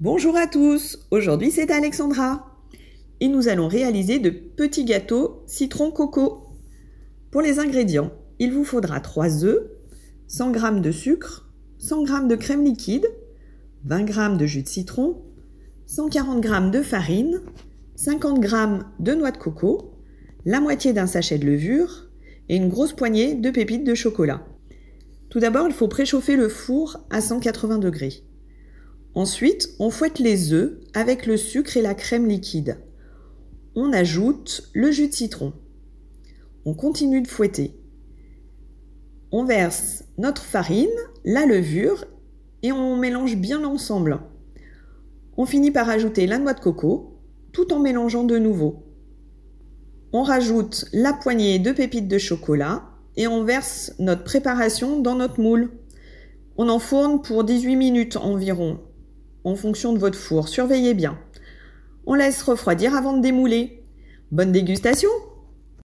Bonjour à tous, aujourd'hui c'est Alexandra et nous allons réaliser de petits gâteaux citron coco. Pour les ingrédients, il vous faudra 3 œufs, 100 g de sucre, 100 g de crème liquide, 20 g de jus de citron, 140 g de farine, 50 g de noix de coco, la moitié d'un sachet de levure et une grosse poignée de pépites de chocolat. Tout d'abord, il faut préchauffer le four à 180 degrés. Ensuite, on fouette les œufs avec le sucre et la crème liquide. On ajoute le jus de citron. On continue de fouetter. On verse notre farine, la levure et on mélange bien l'ensemble. On finit par ajouter la noix de coco tout en mélangeant de nouveau. On rajoute la poignée de pépites de chocolat et on verse notre préparation dans notre moule. On enfourne pour 18 minutes environ en fonction de votre four. Surveillez bien. On laisse refroidir avant de démouler. Bonne dégustation